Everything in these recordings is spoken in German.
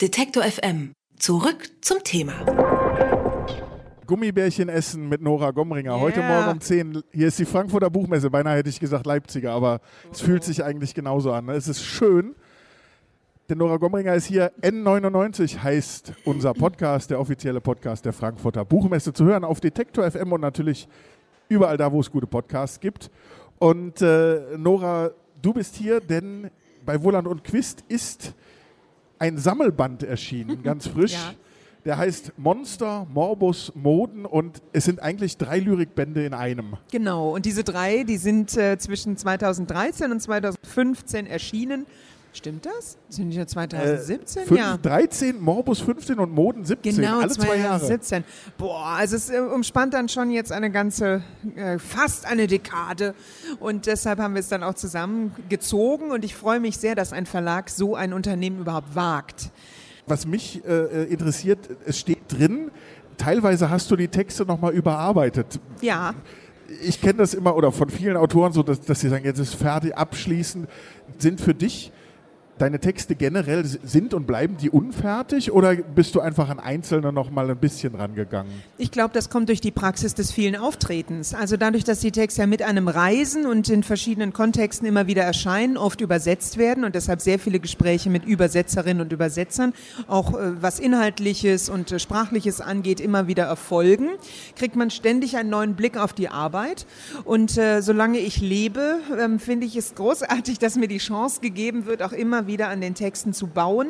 Detektor FM. Zurück zum Thema. Gummibärchen essen mit Nora Gomringer. Yeah. Heute Morgen um 10. Hier ist die Frankfurter Buchmesse. Beinahe hätte ich gesagt Leipziger, aber es fühlt sich eigentlich genauso an. Es ist schön. Denn Nora Gomringer ist hier. N99 heißt unser Podcast, der offizielle Podcast der Frankfurter Buchmesse. Zu hören auf Detektor FM und natürlich überall da, wo es gute Podcasts gibt. Und äh, Nora, du bist hier, denn bei Wohland und Quist ist ein Sammelband erschienen, ganz frisch. Ja. Der heißt Monster, Morbus, Moden und es sind eigentlich drei Lyrikbände in einem. Genau, und diese drei, die sind äh, zwischen 2013 und 2015 erschienen. Stimmt das? Sind die ja 2017? Fünf, ja. 13, Morbus 15 und Moden 17. Genau, alle zwei Jahre. 2017. Boah, also es äh, umspannt dann schon jetzt eine ganze, äh, fast eine Dekade. Und deshalb haben wir es dann auch zusammengezogen. Und ich freue mich sehr, dass ein Verlag so ein Unternehmen überhaupt wagt. Was mich äh, interessiert, es steht drin, teilweise hast du die Texte nochmal überarbeitet. Ja, Ich kenne das immer oder von vielen Autoren so, dass, dass sie sagen, jetzt ist fertig, abschließen. Sind für dich deine Texte generell, sind und bleiben die unfertig oder bist du einfach an Einzelne nochmal ein bisschen rangegangen? Ich glaube, das kommt durch die Praxis des vielen Auftretens. Also dadurch, dass die Texte ja mit einem reisen und in verschiedenen Kontexten immer wieder erscheinen, oft übersetzt werden und deshalb sehr viele Gespräche mit Übersetzerinnen und Übersetzern, auch äh, was Inhaltliches und äh, Sprachliches angeht, immer wieder erfolgen, kriegt man ständig einen neuen Blick auf die Arbeit. Und äh, solange ich lebe, ähm, finde ich es großartig, dass mir die Chance gegeben wird, auch immer wieder an den Texten zu bauen.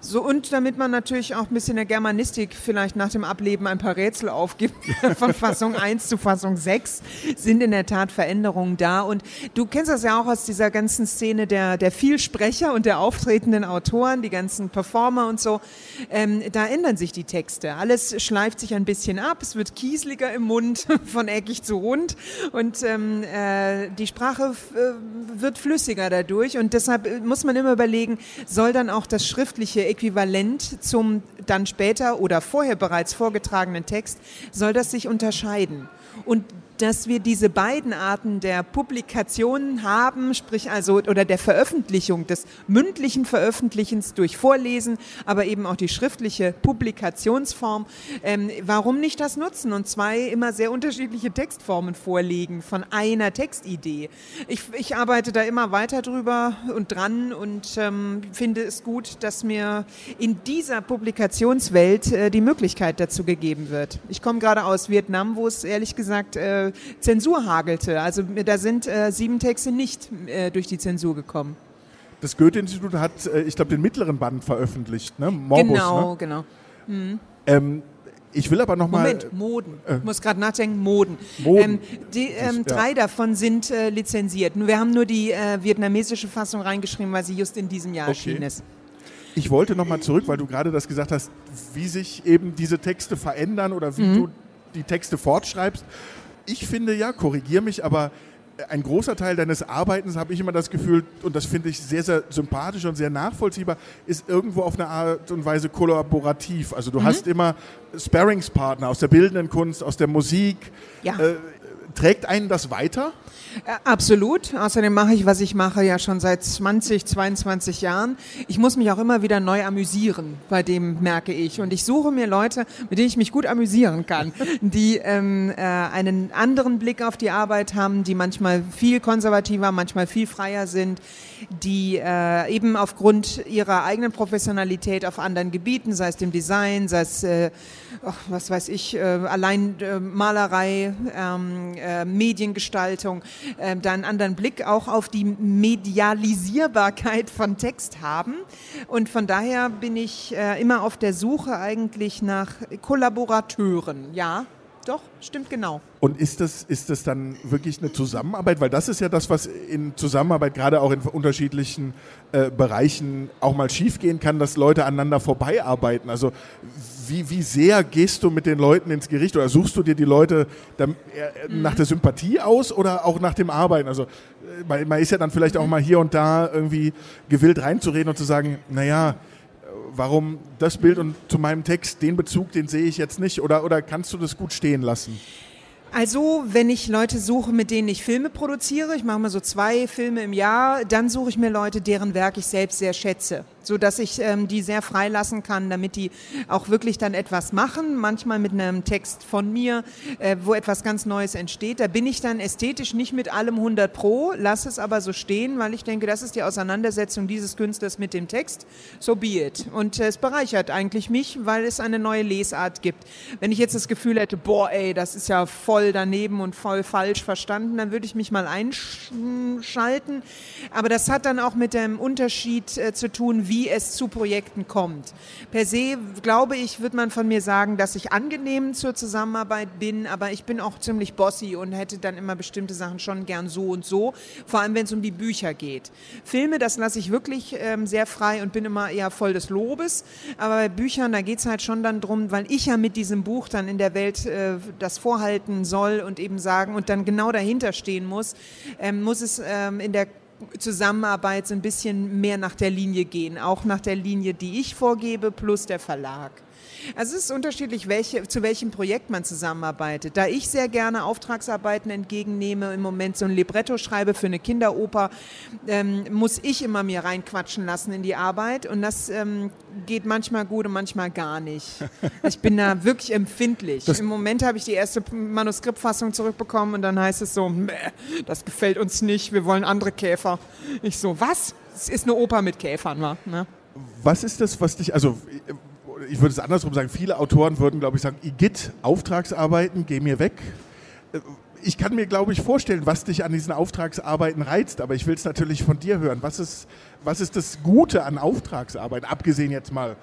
So, und damit man natürlich auch ein bisschen der Germanistik vielleicht nach dem Ableben ein paar Rätsel aufgibt, von Fassung 1 zu Fassung 6, sind in der Tat Veränderungen da. Und du kennst das ja auch aus dieser ganzen Szene der, der Vielsprecher und der auftretenden Autoren, die ganzen Performer und so. Ähm, da ändern sich die Texte. Alles schleift sich ein bisschen ab, es wird kieseliger im Mund, von eckig zu rund. Und ähm, äh, die Sprache äh, wird flüssiger dadurch. Und deshalb äh, muss man immer überlegen, soll dann auch das schriftliche Äquivalent zum dann später oder vorher bereits vorgetragenen Text, soll das sich unterscheiden? Und dass wir diese beiden Arten der Publikationen haben, sprich also oder der Veröffentlichung des mündlichen Veröffentlichens durch Vorlesen, aber eben auch die schriftliche Publikationsform. Ähm, warum nicht das nutzen und zwei immer sehr unterschiedliche Textformen vorlegen von einer Textidee? Ich, ich arbeite da immer weiter drüber und dran und ähm, finde es gut, dass mir in dieser Publikationswelt äh, die Möglichkeit dazu gegeben wird. Ich komme gerade aus Vietnam, wo es ehrlich gesagt äh, Zensur hagelte. Also da sind äh, sieben Texte nicht äh, durch die Zensur gekommen. Das Goethe-Institut hat, äh, ich glaube, den mittleren Band veröffentlicht, ne? Morbus, genau, ne? genau. Ähm, ich will aber nochmal. Moment, Moden. Ich muss gerade nachdenken, Moden. Moden. Ähm, die, ähm, ja. drei davon sind äh, lizenziert. Nur Wir haben nur die äh, vietnamesische Fassung reingeschrieben, weil sie just in diesem Jahr Okay. erschienen ist. Ich wollte nochmal zurück, weil du gerade das gesagt hast, wie sich eben diese Texte verändern oder Mhm. wie du die Texte fortschreibst. Ich finde ja, korrigier mich, aber ein großer Teil deines Arbeitens, habe ich immer das Gefühl, und das finde ich sehr, sehr sympathisch und sehr nachvollziehbar, ist irgendwo auf eine Art und Weise kollaborativ. Also Mhm. du hast immer Sparringspartner aus der bildenden Kunst, aus der Musik. Ja. Äh, trägt einen das weiter? Äh, Absolut. Außerdem mache ich, was ich mache, ja schon seit 20, 22 Jahren. Ich muss mich auch immer wieder neu amüsieren, bei dem merke ich. Und ich suche mir Leute, mit denen ich mich gut amüsieren kann, die ähm, äh, einen anderen Blick auf die Arbeit haben, die manchmal viel konservativer, manchmal viel freier sind, die äh, eben aufgrund ihrer eigenen Professionalität auf anderen Gebieten, sei es dem Design, sei es, äh, ach, was weiß ich, äh, allein äh, Malerei, ähm, äh, Mediengestaltung, äh, da einen anderen Blick auch auf die Medialisierbarkeit von Text haben. Und von daher bin ich äh, immer auf der Suche eigentlich nach Kollaborateuren. Ja, doch, stimmt genau. Und ist das, ist das dann wirklich eine Zusammenarbeit? Weil das ist ja das, was in Zusammenarbeit gerade auch in unterschiedlichen äh, Bereichen auch mal schiefgehen kann, dass Leute aneinander vorbeiarbeiten. Also wie, wie sehr gehst du mit den Leuten ins Gericht oder suchst du dir die Leute dann, äh, nach der Sympathie aus oder auch nach dem Arbeiten? Also äh, man, man ist ja dann vielleicht auch mal hier und da irgendwie gewillt reinzureden und zu sagen, naja, warum das Bild und zu meinem Text, den Bezug, den sehe ich jetzt nicht oder, oder kannst du das gut stehen lassen? Also, wenn ich Leute suche, mit denen ich Filme produziere, ich mache mal so zwei Filme im Jahr, dann suche ich mir Leute, deren Werk ich selbst sehr schätze. So dass ich ähm, die sehr freilassen kann, damit die auch wirklich dann etwas machen, manchmal mit einem Text von mir, äh, wo etwas ganz Neues entsteht. Da bin ich dann ästhetisch nicht mit allem 100 pro, lasse es aber so stehen, weil ich denke, das ist die Auseinandersetzung dieses Künstlers mit dem Text. So be it. Und äh, es bereichert eigentlich mich, weil es eine neue Lesart gibt. Wenn ich jetzt das Gefühl hätte, boah, ey, das ist ja voll daneben und voll falsch verstanden, dann würde ich mich mal einschalten. Aber das hat dann auch mit dem Unterschied äh, zu tun, wie es zu Projekten kommt. Per se, glaube ich, wird man von mir sagen, dass ich angenehm zur Zusammenarbeit bin, aber ich bin auch ziemlich bossy und hätte dann immer bestimmte Sachen schon gern so und so, vor allem wenn es um die Bücher geht. Filme, das lasse ich wirklich ähm, sehr frei und bin immer eher voll des Lobes, aber bei Büchern, da geht es halt schon dann drum, weil ich ja mit diesem Buch dann in der Welt äh, das vorhalten soll und eben sagen und dann genau dahinter stehen muss, ähm, muss es ähm, in der Zusammenarbeit so ein bisschen mehr nach der Linie gehen, auch nach der Linie, die ich vorgebe, plus der Verlag. Also es ist unterschiedlich, welche, zu welchem Projekt man zusammenarbeitet. Da ich sehr gerne Auftragsarbeiten entgegennehme, im Moment so ein Libretto schreibe für eine Kinderoper, ähm, muss ich immer mir reinquatschen lassen in die Arbeit und das ähm, geht manchmal gut und manchmal gar nicht. Ich bin da wirklich empfindlich. Das Im Moment habe ich die erste Manuskriptfassung zurückbekommen und dann heißt es so, das gefällt uns nicht, wir wollen andere Käfer. Ich so, was? Es ist eine Oper mit Käfern, wa? Ne? Was ist das, was dich, also ich würde es andersrum sagen, viele Autoren würden, glaube ich, sagen, Igitt, Auftragsarbeiten, geh mir weg. Ich kann mir, glaube ich, vorstellen, was dich an diesen Auftragsarbeiten reizt, aber ich will es natürlich von dir hören. Was ist, was ist das Gute an Auftragsarbeit, abgesehen jetzt mal äh,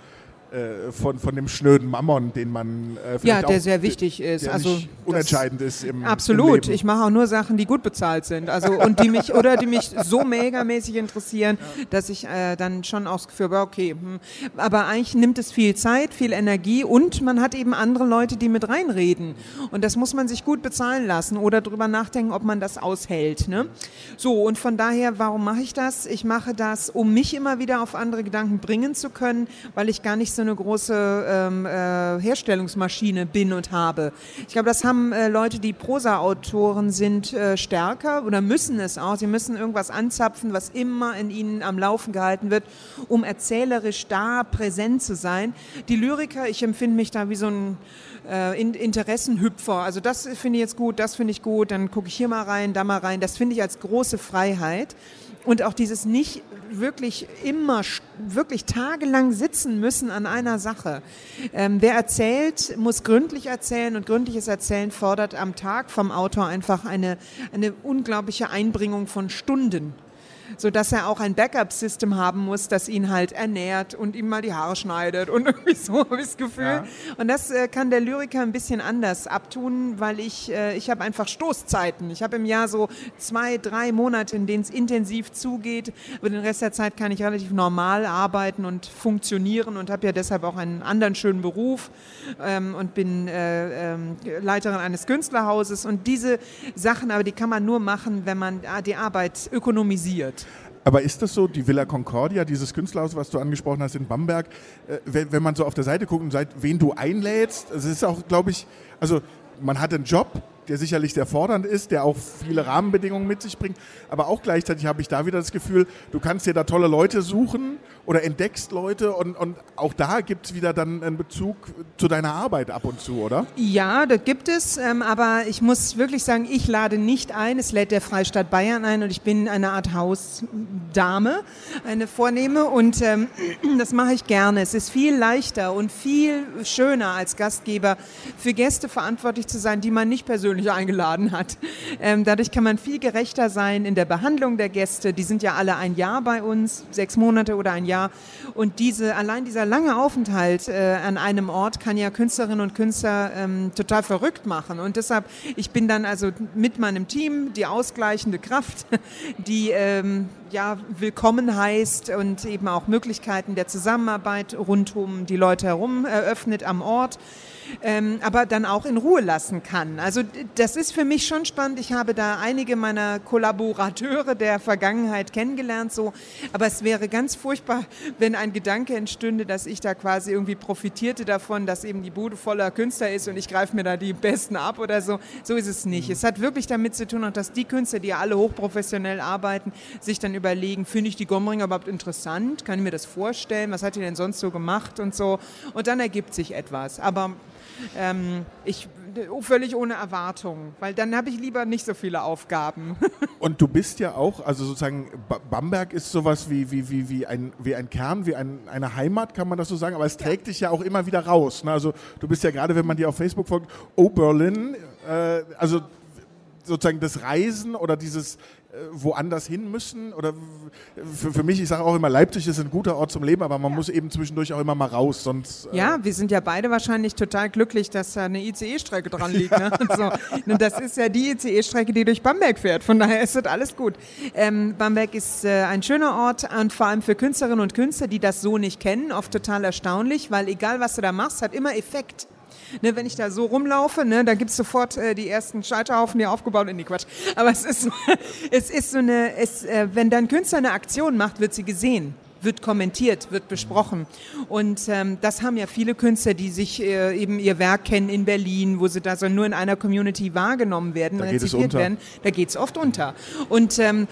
von, von dem schnöden Mammon, den man äh, Ja, der auch, sehr wichtig ist. Also unentscheidend ist im Absolut. Im ich mache auch nur Sachen, die gut bezahlt sind. Also und die mich oder die mich so megamäßig interessieren, ja. dass ich äh, dann schon auch das Gefühl habe, okay, hm. aber eigentlich nimmt es viel Zeit, viel Energie und man hat eben andere Leute, die mit reinreden. Und das muss man sich gut bezahlen lassen oder darüber nachdenken, ob man das aushält. Ne? So, und von daher, warum mache ich das? Ich mache das, um mich immer wieder auf andere Gedanken bringen zu können, weil ich gar nicht so eine große ähm, äh, Herstellungsmaschine bin und habe. Ich glaube, das haben äh, Leute, die Prosa-Autoren sind, äh, stärker oder müssen es auch. Sie müssen irgendwas anzapfen, was immer in ihnen am Laufen gehalten wird, um erzählerisch da präsent zu sein. Die Lyriker, ich empfinde mich da wie so ein äh, Interessenhüpfer. Also das finde ich jetzt gut, das finde ich gut, dann gucke ich hier mal rein, da mal rein. Das finde ich als große Freiheit. Und auch dieses nicht wirklich immer, wirklich tagelang sitzen müssen an einer Sache. Ähm, wer erzählt, muss gründlich erzählen und gründliches Erzählen fordert am Tag vom Autor einfach eine, eine unglaubliche Einbringung von Stunden so dass er auch ein Backup-System haben muss, das ihn halt ernährt und ihm mal die Haare schneidet und irgendwie so habe ich das Gefühl. Ja. Und das äh, kann der Lyriker ein bisschen anders abtun, weil ich, äh, ich habe einfach Stoßzeiten. Ich habe im Jahr so zwei, drei Monate, in denen es intensiv zugeht, aber den Rest der Zeit kann ich relativ normal arbeiten und funktionieren und habe ja deshalb auch einen anderen schönen Beruf ähm, und bin äh, ähm, Leiterin eines Künstlerhauses und diese Sachen, aber die kann man nur machen, wenn man ah, die Arbeit ökonomisiert. Aber ist das so, die Villa Concordia, dieses Künstlerhaus, was du angesprochen hast in Bamberg, äh, wenn, wenn, man so auf der Seite guckt und sagt, wen du einlädst, also es ist auch, glaube ich, also man hat einen Job, der sicherlich sehr fordernd ist, der auch viele Rahmenbedingungen mit sich bringt. Aber auch gleichzeitig habe ich da wieder das Gefühl, du kannst dir da tolle Leute suchen oder entdeckst Leute und, und auch da gibt es wieder dann einen Bezug zu deiner Arbeit ab und zu, oder? Ja, das gibt es, ähm, aber ich muss wirklich sagen, ich lade nicht ein, es lädt der Freistaat Bayern ein und ich bin eine Art Hausdame, eine Vornehme und ähm, das mache ich gerne. Es ist viel leichter und viel schöner als Gastgeber für Gäste verantwortlich zu sein, die man nicht persönlich eingeladen hat. Ähm, dadurch kann man viel gerechter sein in der Behandlung der Gäste. Die sind ja alle ein Jahr bei uns, sechs Monate oder ein Jahr. Und diese, allein dieser lange Aufenthalt äh, an einem Ort kann ja Künstlerinnen und Künstler ähm, total verrückt machen. Und deshalb, ich bin dann also mit meinem Team die ausgleichende Kraft, die ähm, ja, willkommen heißt und eben auch Möglichkeiten der Zusammenarbeit rund um die Leute herum eröffnet am Ort ähm, aber dann auch in Ruhe lassen kann. Also das ist für mich schon spannend. Ich habe da einige meiner Kollaborateure der Vergangenheit kennengelernt, so. Aber es wäre ganz furchtbar, wenn ein Gedanke entstünde, dass ich da quasi irgendwie profitierte davon, dass eben die Bude voller Künstler ist und ich greife mir da die Besten ab oder so. So ist es nicht. Es hat wirklich damit zu tun, dass die Künstler, die alle hochprofessionell arbeiten, sich dann über überlegen, finde ich die Gomringer überhaupt interessant? Kann ich mir das vorstellen? Was hat die denn sonst so gemacht und so? Und dann ergibt sich etwas. Aber ähm, ich völlig ohne Erwartung, weil dann habe ich lieber nicht so viele Aufgaben. Und du bist ja auch, also sozusagen, Bamberg ist sowas wie, wie, wie, wie, ein, wie ein Kern, wie ein, eine Heimat, kann man das so sagen, aber es trägt ja. dich ja auch immer wieder raus. Ne? Also du bist ja gerade, wenn man dir auf Facebook folgt, Oh Berlin, äh, also sozusagen das Reisen oder dieses woanders hin müssen? Oder für, für mich, ich sage auch immer, Leipzig ist ein guter Ort zum Leben, aber man ja. muss eben zwischendurch auch immer mal raus, sonst. Äh ja, wir sind ja beide wahrscheinlich total glücklich, dass da eine ICE-Strecke dran liegt. Ja. Ne? So. Das ist ja die ICE-Strecke, die durch Bamberg fährt. Von daher ist das alles gut. Ähm, Bamberg ist äh, ein schöner Ort und vor allem für Künstlerinnen und Künstler, die das so nicht kennen, oft total erstaunlich, weil egal was du da machst, hat immer Effekt. Ne, wenn ich da so rumlaufe, ne, da gibt es sofort äh, die ersten Scheiterhaufen, die aufgebaut sind. Nee, Quatsch. Aber es ist, es ist so eine, es, äh, wenn dein Künstler eine Aktion macht, wird sie gesehen wird kommentiert, wird besprochen. Und ähm, das haben ja viele Künstler, die sich äh, eben ihr Werk kennen in Berlin, wo sie da so nur in einer Community wahrgenommen werden, da rezipiert werden. Da geht es oft unter. Und ähm,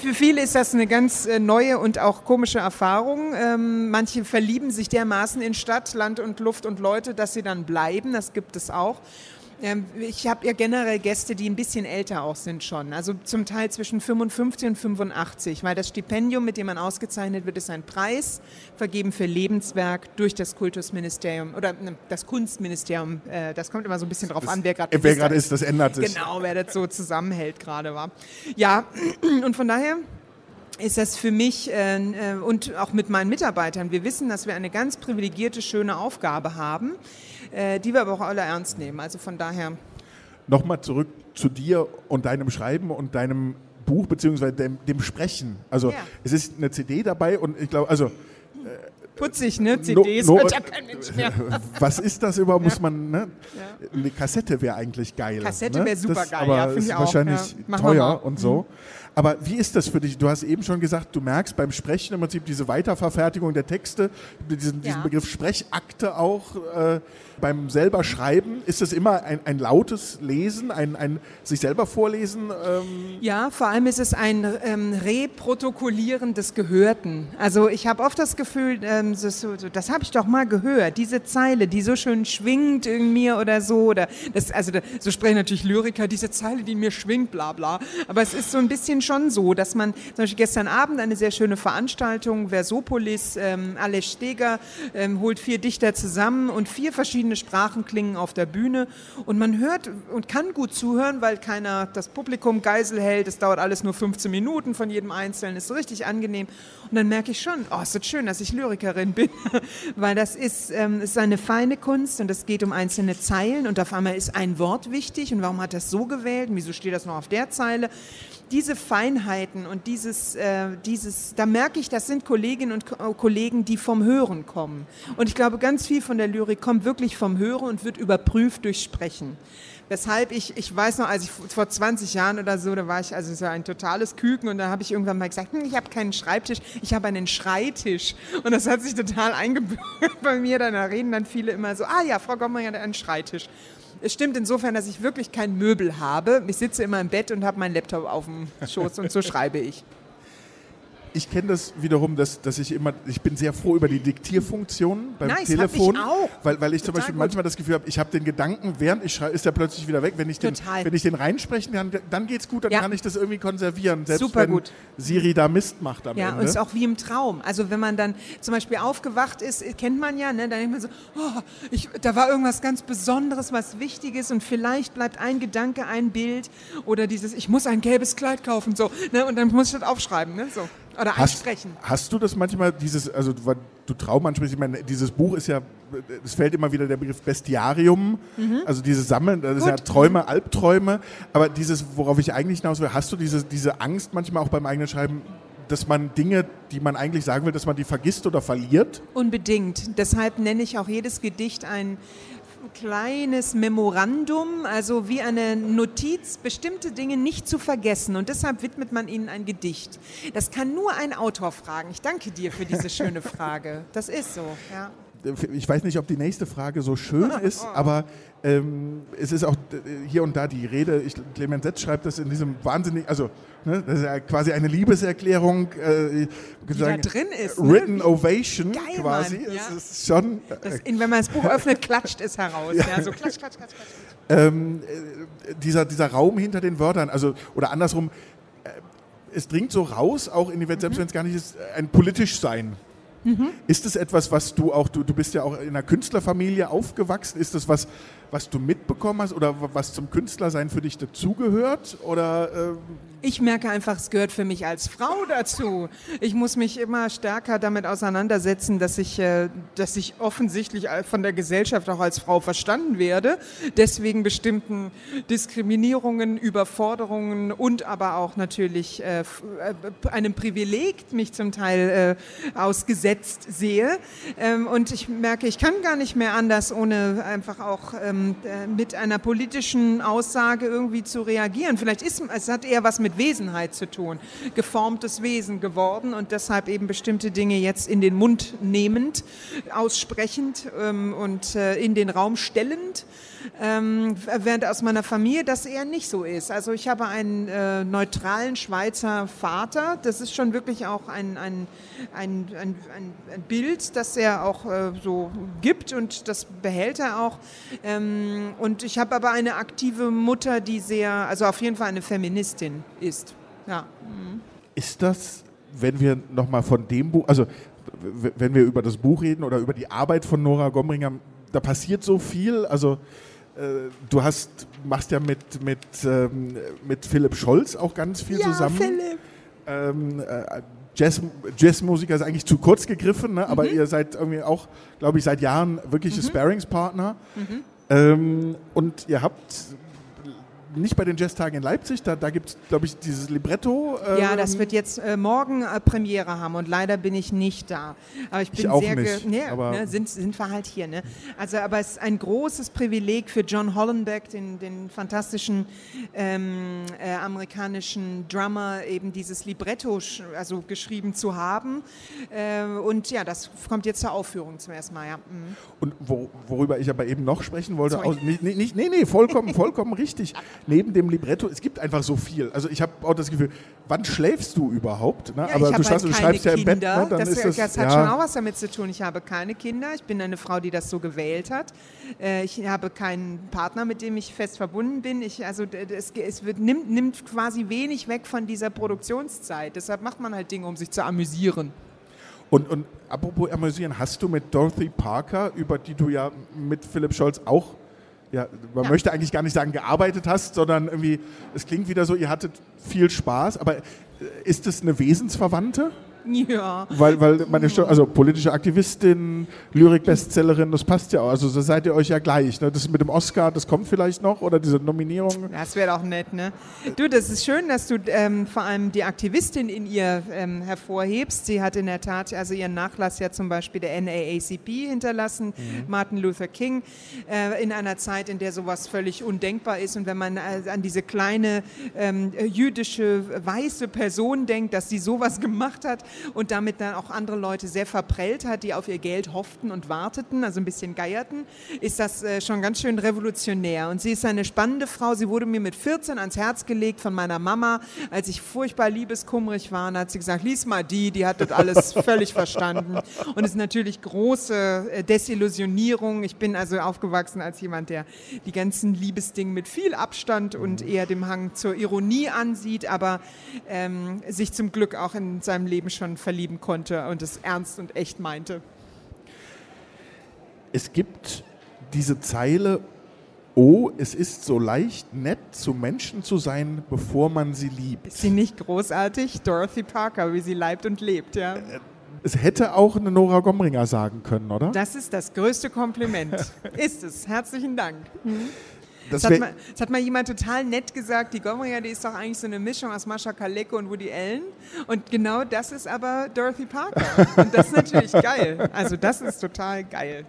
für viele ist das eine ganz äh, neue und auch komische Erfahrung. Ähm, manche verlieben sich dermaßen in Stadt, Land und Luft und Leute, dass sie dann bleiben. Das gibt es auch. Ähm, ich habe ja generell Gäste, die ein bisschen älter auch sind schon. Also zum Teil zwischen 55 und 85, weil das Stipendium, mit dem man ausgezeichnet wird, ist ein Preis, vergeben für Lebenswerk durch das Kultusministerium oder ne, das Kunstministerium. Äh, das kommt immer so ein bisschen drauf an, wer gerade Wer gerade ist, das ändert sich. Genau, wer das so zusammenhält gerade war. Ja, und von daher ist das für mich äh, äh, und auch mit meinen Mitarbeitern, wir wissen, dass wir eine ganz privilegierte, schöne Aufgabe haben die wir aber auch alle ernst nehmen. Also von daher. Nochmal zurück zu dir und deinem Schreiben und deinem Buch beziehungsweise dem, dem Sprechen. Also ja. es ist eine CD dabei und ich glaube, also Putzig, ne? CDs no, no, hört ja kein Mensch mehr. Was ist das überhaupt? Muss man, ne? Ja. Eine Kassette wäre eigentlich geil. Kassette ne? wäre super geil, aber ja, ist ich wahrscheinlich ja. teuer und so. Mhm. Aber wie ist das für dich? Du hast eben schon gesagt, du merkst beim Sprechen im Prinzip diese Weiterverfertigung der Texte, diesen, diesen Begriff Sprechakte auch. Äh, beim selber Schreiben, ist es immer ein, ein lautes Lesen, ein, ein sich selber vorlesen? Ähm? Ja, vor allem ist es ein ähm, Reprotokollieren des Gehörten. Also ich habe oft das Gefühl, ähm, das, so, das habe ich doch mal gehört, diese Zeile, die so schön schwingt in mir oder so. Oder das, also so sprechen natürlich Lyriker, diese Zeile, die mir schwingt, bla bla. Aber es ist so ein bisschen schon so, dass man, zum Beispiel gestern Abend eine sehr schöne Veranstaltung, Versopolis, ähm, Alex Steger ähm, holt vier Dichter zusammen und vier verschiedene Sprachen klingen auf der Bühne und man hört und kann gut zuhören, weil keiner das Publikum Geisel hält. Es dauert alles nur 15 Minuten von jedem Einzelnen, ist richtig angenehm. Und dann merke ich schon, oh, ist das schön, dass ich Lyrikerin bin, weil das ist, ähm, ist eine feine Kunst und es geht um einzelne Zeilen und auf einmal ist ein Wort wichtig und warum hat das so gewählt und wieso steht das noch auf der Zeile? Diese Feinheiten und dieses, äh, dieses, da merke ich, das sind Kolleginnen und Ko Kollegen, die vom Hören kommen. Und ich glaube, ganz viel von der Lyrik kommt wirklich vom Hören und wird überprüft durch Sprechen. Weshalb ich, ich weiß noch, als ich vor 20 Jahren oder so, da war ich also so ein totales Küken und da habe ich irgendwann mal gesagt, hm, ich habe keinen Schreibtisch, ich habe einen Schreitisch. Und das hat sich total eingebürgert bei mir. Dann reden dann viele immer so, ah ja, Frau Gommer hat einen Schreitisch. Es stimmt insofern, dass ich wirklich kein Möbel habe. Ich sitze immer im Bett und habe meinen Laptop auf dem Schoß und so schreibe ich ich kenne das wiederum, dass, dass ich immer, ich bin sehr froh über die Diktierfunktion beim nice, Telefon. Weil, weil ich Total zum Beispiel gut. manchmal das Gefühl habe, ich habe den Gedanken, während ich schreibe, ist der plötzlich wieder weg. Wenn ich den, wenn ich den reinsprechen kann, dann geht es gut, dann ja. kann ich das irgendwie konservieren, selbst Super wenn gut. Siri da Mist macht am ja, Ende. Ja, und es ist auch wie im Traum. Also wenn man dann zum Beispiel aufgewacht ist, kennt man ja, ne, dann denkt man so, oh, ich, da war irgendwas ganz Besonderes, was Wichtiges und vielleicht bleibt ein Gedanke, ein Bild oder dieses, ich muss ein gelbes Kleid kaufen, so, ne, und dann muss ich das aufschreiben, ne, so. Oder hast, einsprechen. Hast du das manchmal, dieses, also du Traum ansprichst, ich meine, dieses Buch ist ja, es fällt immer wieder der Begriff Bestiarium, mhm. also dieses Sammeln, das Gut. ist ja Träume, Albträume, aber dieses, worauf ich eigentlich hinaus will, hast du diese, diese Angst manchmal auch beim eigenen Schreiben, dass man Dinge, die man eigentlich sagen will, dass man die vergisst oder verliert? Unbedingt. Deshalb nenne ich auch jedes Gedicht ein kleines Memorandum, also wie eine Notiz, bestimmte Dinge nicht zu vergessen. Und deshalb widmet man ihnen ein Gedicht. Das kann nur ein Autor fragen. Ich danke dir für diese schöne Frage. Das ist so, ja. Ich weiß nicht, ob die nächste Frage so schön ist, aber ähm, es ist auch äh, hier und da die Rede, ich, Clement Setz schreibt das in diesem wahnsinnig, also ne, das ist ja quasi eine Liebeserklärung, äh, die sagen, da drin ist. Ne? Written Ovation Geil, quasi. Mann, ja. Es ist schon. Das, in, wenn man das Buch öffnet, klatscht es heraus. Ja, so klatsch, klatsch, klatsch, klatsch. Ähm, äh, dieser, dieser Raum hinter den Wörtern, also oder andersrum, äh, es dringt so raus, auch in die Welt, selbst mhm. wenn es gar nicht ist, ein politisch sein. Mhm. Ist es etwas, was du auch, du, du bist ja auch in einer Künstlerfamilie aufgewachsen, ist das was, was du mitbekommen hast oder was zum Künstlersein für dich dazugehört? Oder, ähm ich merke einfach, es gehört für mich als Frau dazu. Ich muss mich immer stärker damit auseinandersetzen, dass ich, äh, dass ich offensichtlich von der Gesellschaft auch als Frau verstanden werde. Deswegen bestimmten Diskriminierungen, Überforderungen und aber auch natürlich äh, äh einem Privileg mich zum Teil äh, ausgesetzt sehe. Ähm, und ich merke, ich kann gar nicht mehr anders, ohne einfach auch ähm, äh, mit einer politischen Aussage irgendwie zu reagieren. Vielleicht ist es hat eher was mit Wesenheit zu tun, geformtes Wesen geworden und deshalb eben bestimmte Dinge jetzt in den Mund nehmend, aussprechend ähm, und äh, in den Raum stellend ähm, während aus meiner Familie das eher nicht so ist. Also ich habe einen äh, neutralen Schweizer Vater, das ist schon wirklich auch ein, ein, ein, ein, ein Bild, das er auch äh, so gibt und das behält er auch. Ähm, und ich habe aber eine aktive Mutter, die sehr, also auf jeden Fall eine Feministin ist. Ja. Mhm. Ist das, wenn wir nochmal von dem Buch, also wenn wir über das Buch reden oder über die Arbeit von Nora Gombringer, da passiert so viel. Also äh, du hast, machst ja mit, mit, ähm, mit Philipp Scholz auch ganz viel ja, zusammen. Philipp. Ähm, äh, Jazz, Jazzmusiker ist eigentlich zu kurz gegriffen, ne? aber mhm. ihr seid irgendwie auch, glaube ich, seit Jahren wirkliche mhm. Sparingspartner. Mhm. Ähm, und ihr habt nicht bei den Jazztagen in Leipzig, da, da gibt es, glaube ich, dieses Libretto. Ähm ja, das wird jetzt äh, morgen äh, Premiere haben und leider bin ich nicht da. Aber ich bin ich auch sehr nicht, ne, ne, sind, sind wir halt hier. Ne? Also, aber es ist ein großes Privileg für John Hollenbeck, den, den fantastischen ähm, äh, amerikanischen Drummer, eben dieses Libretto also geschrieben zu haben. Äh, und ja, das kommt jetzt zur Aufführung zum ersten Mal. Ja. Mhm. Und wo, worüber ich aber eben noch sprechen wollte, aus, nicht, nicht, nee, nee, vollkommen, vollkommen richtig neben dem Libretto, es gibt einfach so viel. Also ich habe auch das Gefühl, wann schläfst du überhaupt? Ne? Ja, Aber du, schreibst, halt du schreibst ja im Bett, ne? dann das, ist das, das hat ja. schon auch was damit zu tun. Ich habe keine Kinder. Ich bin eine Frau, die das so gewählt hat. Äh, ich habe keinen Partner, mit dem ich fest verbunden bin. Ich, also es, es wird, nimmt, nimmt quasi wenig weg von dieser Produktionszeit. Deshalb macht man halt Dinge, um sich zu amüsieren. Und, und apropos amüsieren, hast du mit Dorothy Parker, über die du ja mit Philipp Scholz auch ja, man ja. möchte eigentlich gar nicht sagen, gearbeitet hast, sondern irgendwie, es klingt wieder so, ihr hattet viel Spaß, aber äh, ist es eine Wesensverwandte? Ja. Weil, weil meine, also politische Aktivistin, Lyrik-Bestsellerin, das passt ja auch. Also da seid ihr euch ja gleich. Ne? Das mit dem Oscar, das kommt vielleicht noch oder diese Nominierung. Das wäre auch nett, ne? Du, das ist schön, dass du ähm, vor allem die Aktivistin in ihr ähm, hervorhebst. Sie hat in der Tat also ihren Nachlass ja zum Beispiel der NAACP hinterlassen, mhm. Martin Luther King, äh, in einer Zeit, in der sowas völlig undenkbar ist. Und wenn man äh, an diese kleine ähm, jüdische weiße Person denkt, dass sie sowas gemacht hat, und damit dann auch andere Leute sehr verprellt hat, die auf ihr Geld hofften und warteten, also ein bisschen geierten, ist das äh, schon ganz schön revolutionär. Und sie ist eine spannende Frau. Sie wurde mir mit 14 ans Herz gelegt von meiner Mama, als ich furchtbar liebeskummerig war. Und hat sie gesagt, lies mal die, die hat das alles völlig verstanden. Und es ist natürlich große äh, Desillusionierung. Ich bin also aufgewachsen als jemand, der die ganzen Liebesdinge mit viel Abstand und eher dem Hang zur Ironie ansieht, aber ähm, sich zum Glück auch in seinem Leben schon schon verlieben konnte und es ernst und echt meinte. Es gibt diese Zeile, oh, es ist so leicht, nett zu Menschen zu sein, bevor man sie liebt. Ist sie nicht großartig? Dorothy Parker, wie sie leibt und lebt, ja. Äh, es hätte auch eine Nora Gomringer sagen können, oder? Das ist das größte Kompliment. ist es. Herzlichen Dank. Mhm. Das, hat mal, das, hat mal, jemand total nett gesagt, die Gomringer, die ist doch eigentlich so eine Mischung aus Mascha Kaleko und Woody Allen. Und genau das ist aber Dorothy Parker. Und das ist natürlich geil. Also das ist total geil.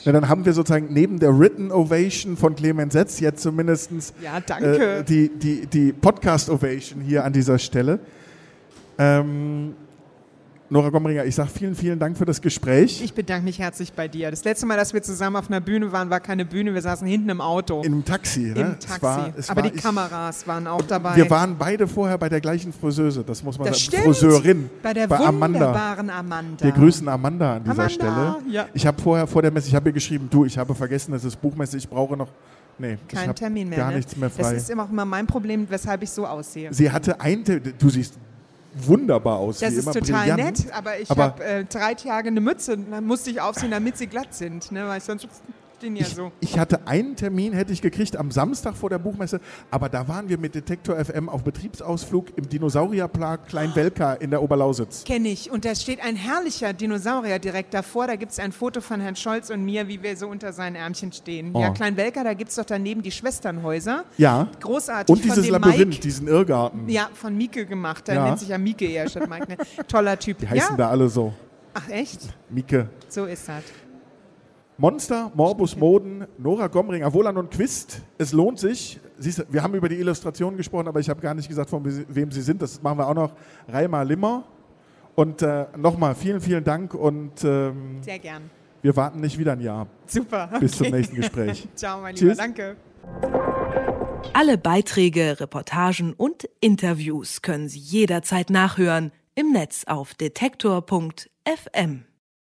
Ja, dann haben wir sozusagen neben der Written Ovation von Clemens Setz jetzt zumindest ja, äh, die, die, die Podcast Ovation hier an dieser Stelle. Ähm, Nora Gomringer, ich sage vielen, vielen Dank für das Gespräch. Ich bedanke mich herzlich bei dir. Das letzte Mal, dass wir zusammen auf einer Bühne waren, war keine Bühne, wir saßen hinten im Auto. In einem Taxi, ne? Im Taxi. Es war, es Aber war, die Kameras waren auch dabei. Wir waren beide vorher bei der gleichen Friseuse, das muss man das sagen. stimmt. Friseurin. Bei der bei wunderbaren Amanda. Wir grüßen Amanda an dieser Amanda, Stelle. ja. Ich habe vorher vor der Messe, ich habe ihr geschrieben, du, ich habe vergessen, es ist Buchmesse, ich brauche noch, nee, Kein Termin mehr. gar ne? nichts mehr Das frei. ist immer auch immer mein Problem, weshalb ich so aussehe. Sie hatte ein, du siehst wunderbar aus, Das ist total brillant. nett, aber ich habe äh, drei Tage eine Mütze und dann musste ich aufsehen, damit sie glatt sind, ne? weil ich sonst stehen ja Ich, so. ich hatte einen Termin, hätte ich gekriegt am Samstag vor der Buchmesse, aber da waren wir mit Detektor FM auf Betriebsausflug im Dinosaurierpark Kleinwelka in der Oberlausitz. Kenne ich. Und da steht ein herrlicher Dinosaurier direkt davor. Da gibt es ein Foto von Herrn Scholz und mir, wie wir so unter seinen Ärmchen stehen. Oh. Ja, Kleinwelker, da gibt es doch daneben die Schwesternhäuser. Ja. Großartig. Und dieses Labyrinth, Mike. diesen Irrgarten. Ja, von Mieke gemacht. Der Ja. nennt sich ja Mieke eher statt Mike. Ne? Toller Typ. Die heißen ja? da alle so. Ach echt? Mieke. So ist das. Monster, Morbus Moden, Nora Gomringer, Wohlan und Quist. Es lohnt sich. Siehst, du, wir haben über die Illustrationen gesprochen, aber ich habe gar nicht gesagt, von we- wem sie sind. Das machen wir auch noch. Reimer Limmer. Und äh, nochmal vielen, vielen Dank und ähm, Sehr gern. wir warten nicht wieder ein Jahr. Super. Bis zum okay. nächsten Gespräch. Ciao, mein Lieber. Tschüss. Danke. Alle Beiträge, Reportagen und Interviews können Sie jederzeit nachhören im Netz auf detektor.fm.